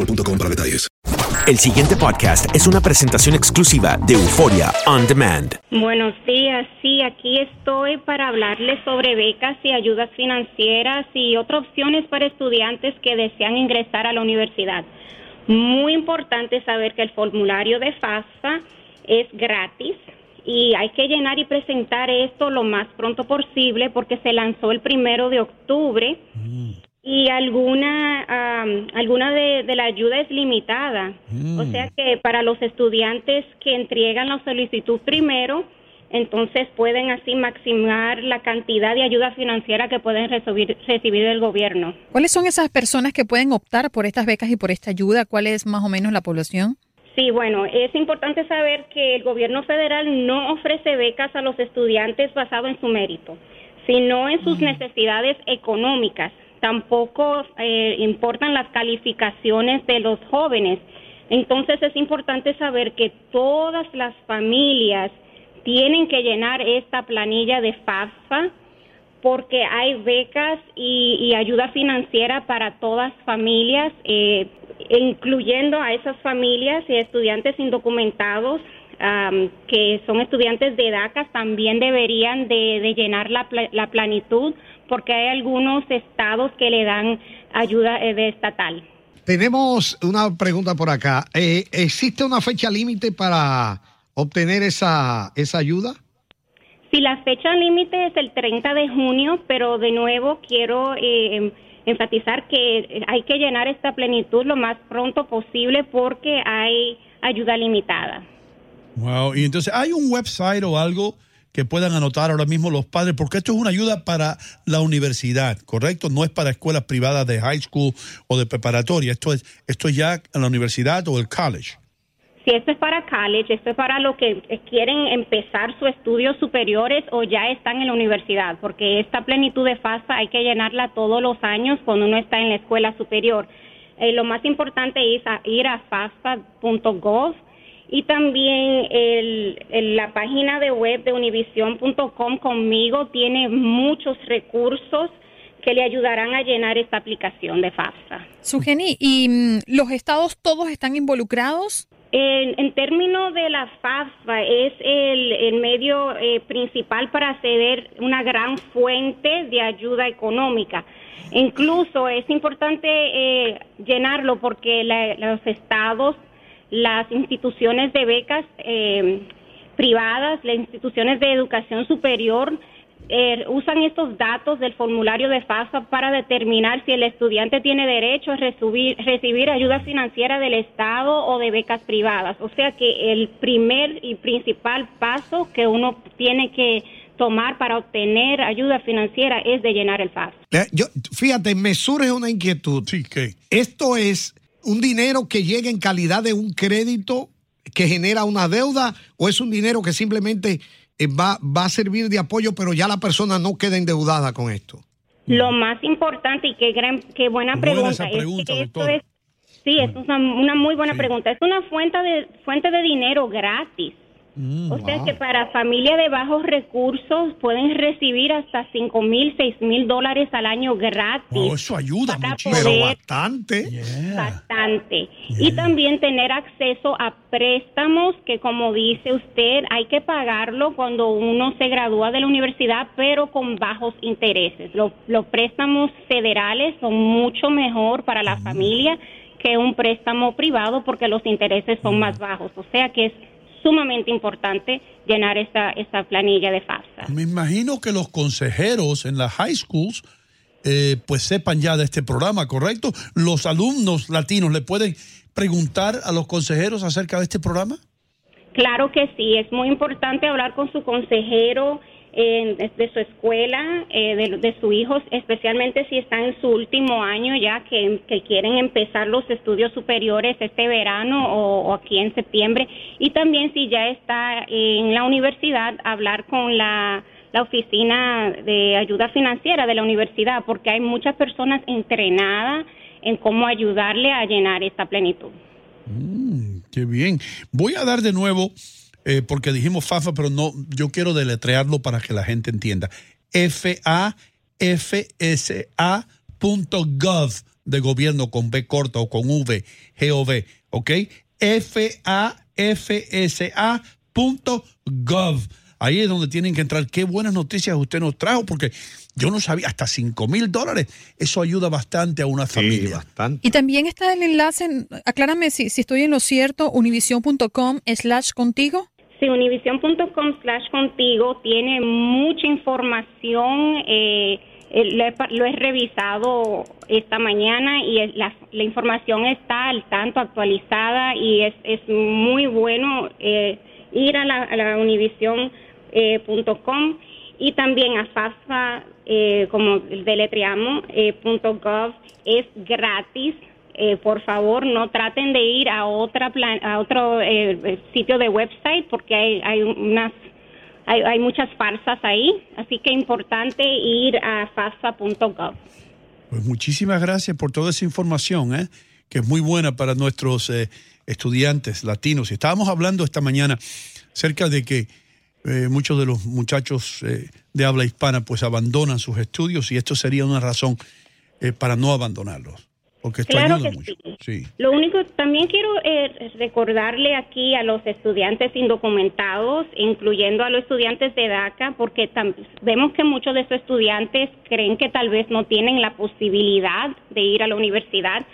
boostmobile.com para detalles. El siguiente podcast es una presentación exclusiva de Euforia On Demand. Buenos días, sí, aquí estoy para hablarles sobre becas y ayudas financieras y otras opciones para estudiantes que desean ingresar a la universidad. Muy importante saber que el formulario de FAFSA es gratis y hay que llenar y presentar esto lo más pronto posible porque se lanzó el primero de octubre y alguna alguna de, de la ayuda es limitada. O sea que para los estudiantes que entregan la solicitud primero, entonces pueden así maximar la cantidad de ayuda financiera que pueden recibir, recibir del gobierno. ¿Cuáles son esas personas que pueden optar por estas becas y por esta ayuda? ¿Cuál es más o menos la población? Sí, bueno, es importante saber que el gobierno federal no ofrece becas a los estudiantes basado en su mérito, sino en sus necesidades económicas. Tampoco eh, importan las calificaciones de los jóvenes. Entonces es importante saber que todas las familias tienen que llenar esta planilla de FAFSA porque hay becas y, ayuda financiera para todas familias, eh, incluyendo a esas familias y estudiantes indocumentados am, que son estudiantes de DACA, también deberían de, de llenar la, la planitud porque hay algunos estados que le dan ayuda eh, de estatal. Tenemos una pregunta por acá. Eh, ¿Existe una fecha límite para obtener esa, esa ayuda? Sí, la fecha límite es el 30 de junio, pero de nuevo quiero eh, enfatizar que hay que llenar esta plenitud lo más pronto posible porque hay ayuda limitada. Wow. Y entonces, ¿hay un website o algo que puedan anotar ahora mismo los padres? Porque esto es una ayuda para la universidad, ¿correcto? No es para escuelas privadas de high school o de preparatoria. Esto es, esto es ya en la universidad o el college. Si esto es para college, esto es para los que quieren empezar sus estudios superiores o ya están en la universidad, porque esta plenitud de FAFSA hay que llenarla todos los años cuando uno está en la escuela superior. Eh, lo más importante es a- ir a FAFSA.gov y también el- el- la página de web de univision.com conmigo tiene muchos recursos que le ayudarán a llenar esta aplicación de FAFSA. Sugeni, ¿y mm, los estados todos están involucrados? En, en términos de la FAFSA, es el, el medio eh, principal para acceder una gran fuente de ayuda económica. Incluso es importante eh, llenarlo porque la- los estados, las instituciones de becas eh, privadas, las instituciones de educación superior eh, usan estos datos del formulario de FAFSA para determinar si el estudiante tiene derecho a recibir, recibir ayuda financiera del Estado o de becas privadas. O sea que el primer y principal paso que uno tiene que tomar para obtener ayuda financiera es de llenar el FAFSA. Yo, fíjate, me surge una inquietud. Sí, ¿qué? ¿Esto es un dinero que llega en calidad de un crédito que genera una deuda o es un dinero que simplemente eh, va, va a servir de apoyo, pero ya la persona no queda endeudada con esto? Lo más importante y qué gran, qué buena Buena pregunta, que esto es, sí, es una, una muy buena pregunta. Es una fuente de fuente de dinero gratis. Mm, o sea que para familias de bajos recursos pueden recibir hasta cinco mil, seis mil dólares al año gratis. Oh, eso ayuda muchísimo. poder- bastante. Bastante. Y también tener acceso a préstamos que, como dice usted, hay que pagarlo cuando uno se gradúa de la universidad, pero con bajos intereses. Los, los préstamos federales son mucho mejor para la familia que un préstamo privado porque los intereses son más bajos. O sea que es sumamente importante llenar esta, esta planilla de FAFSA. Me imagino que los consejeros en las high schools eh, pues sepan ya de este programa, ¿correcto? Los alumnos latinos le pueden preguntar a los consejeros acerca de este programa. Claro que sí, es muy importante hablar con su consejero eh, de, su escuela, eh, de, de su hijo, especialmente si está en su último año ya que, quieren empezar los estudios superiores este verano o, o aquí en septiembre. Y también si ya está en la universidad, hablar con la, la oficina de ayuda financiera de la universidad, porque hay muchas personas entrenadas en cómo ayudarle a llenar esta plenitud. Mm, qué bien. Voy a dar de nuevo, eh, porque dijimos FAFA, pero no, yo quiero deletrearlo para que la gente entienda. F-A-F-S-A punto gov de gobierno con B corta o con V, G-O-V, ¿ok? F-A-F-S-A punto gov. Ahí es donde tienen que entrar. Qué buenas noticias usted nos trajo, porque yo no sabía, hasta 5 mil dólares. Eso ayuda bastante a una familia. bastante. Y también está el enlace, en- aclárame si, si estoy en lo cierto, univision.com slash contigo. Sí, univision.com slash contigo tiene mucha información. eh, eh, lo, he, lo he revisado esta mañana y la, la información está al tanto, actualizada y es, es muy bueno eh, ir a la, univision.com y también a FAFSA, eh, como deletreamos, eh, punto .gov, es gratis. Eh, por favor, no traten de ir a otra a otro eh, sitio de website porque hay, hay unas hay, hay muchas farsas ahí, así que importante ir a fasa.gov. Pues muchísimas gracias por toda esa información, ¿eh? que es muy buena para nuestros eh, estudiantes latinos. Estábamos hablando esta mañana acerca de que eh, muchos de los muchachos de habla hispana pues abandonan sus estudios y esto sería una razón para no abandonarlos, porque esto Claro ayuda que mucho. sí. Sí. Lo único, también quiero eh, recordarle aquí a los estudiantes indocumentados, incluyendo a los estudiantes de DACA, porque vemos que muchos de esos estudiantes creen que tal vez no tienen la posibilidad de ir a la universidad,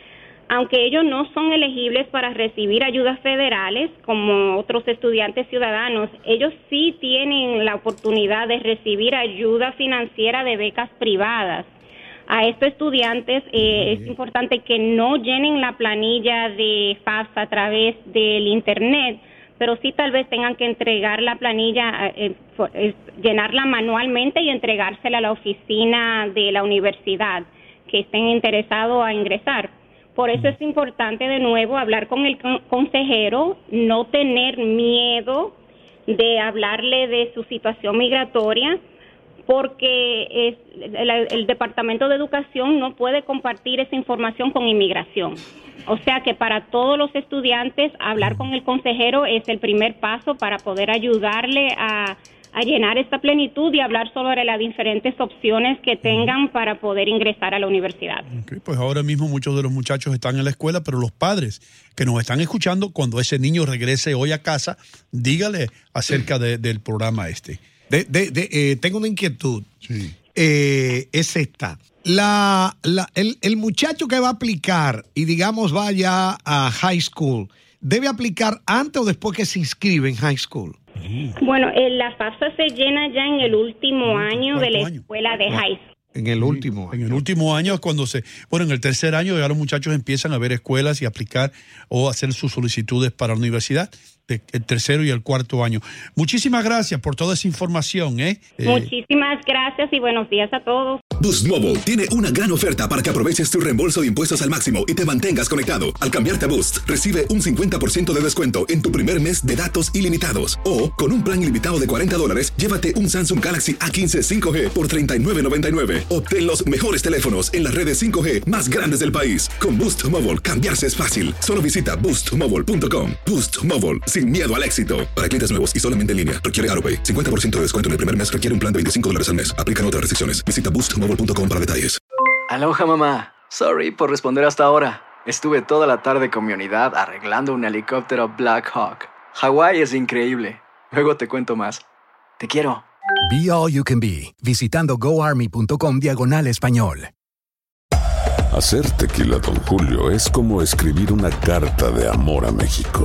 aunque ellos no son elegibles para recibir ayudas federales como otros estudiantes ciudadanos, ellos sí tienen la oportunidad de recibir ayuda financiera de becas privadas a estos estudiantes eh, es importante que no llenen la planilla de FAFSA a través del internet, pero sí tal vez tengan que entregar la planilla, eh, eh, llenarla manualmente y entregársela a la oficina de la universidad que estén interesados a ingresar. Por eso es importante de nuevo hablar con el con- consejero, no tener miedo de hablarle de su situación migratoria, porque el, Departamento de Educación no puede compartir esa información con inmigración. O sea que para todos los estudiantes hablar con el consejero es el primer paso para poder ayudarle a, llenar esta plenitud y hablar sobre las diferentes opciones que tengan para poder ingresar a la universidad. Pues ahora mismo muchos de los muchachos están en la escuela, pero los padres que nos están escuchando, cuando ese niño regrese hoy a casa, dígale acerca de- del programa este. De- de- de- eh, tengo una inquietud. Eh, es esta. La, la- el, el muchacho que va a aplicar y digamos vaya a high school, ¿debe aplicar antes o después que se inscribe en high school? Bueno, eh, la FAFSA se llena ya en el último año de la escuela de high school. En el último. En el último año es cuando se... Bueno, en el tercer año ya los muchachos empiezan a ver escuelas y aplicar o hacer sus solicitudes para la universidad, el tercero y el cuarto año. Muchísimas gracias por toda esa información, ¿eh? Eh, Muchísimas gracias y buenos días a todos. Boost Mobile tiene una gran oferta para que aproveches tu reembolso de impuestos al máximo y te mantengas conectado. Al cambiarte a Boost, recibe un 50% de descuento en tu primer mes de datos ilimitados. O, con un plan ilimitado de 40 dólares, llévate un Samsung Galaxy A15 5G por $39.99. Obtén los mejores teléfonos en las redes 5G más grandes del país. Con Boost Mobile, cambiarse es fácil. Solo visita boostmobile.com. Boost Mobile, sin miedo al éxito. Para clientes nuevos y solamente en línea, requiere AroPay. 50% de descuento en el primer mes requiere un plan de 25 dólares al mes. Aplican otras restricciones. Visita boostmobile.com para detalles. Aloha mamá. Sorry por responder hasta ahora. Estuve toda la tarde con mi unidad arreglando un helicóptero Black Hawk. Hawái es increíble. Luego te cuento más. Te quiero. Be All You Can Be, visitando goarmy.com diagonal español. Hacer tequila, Don Julio, es como escribir una carta de amor a México.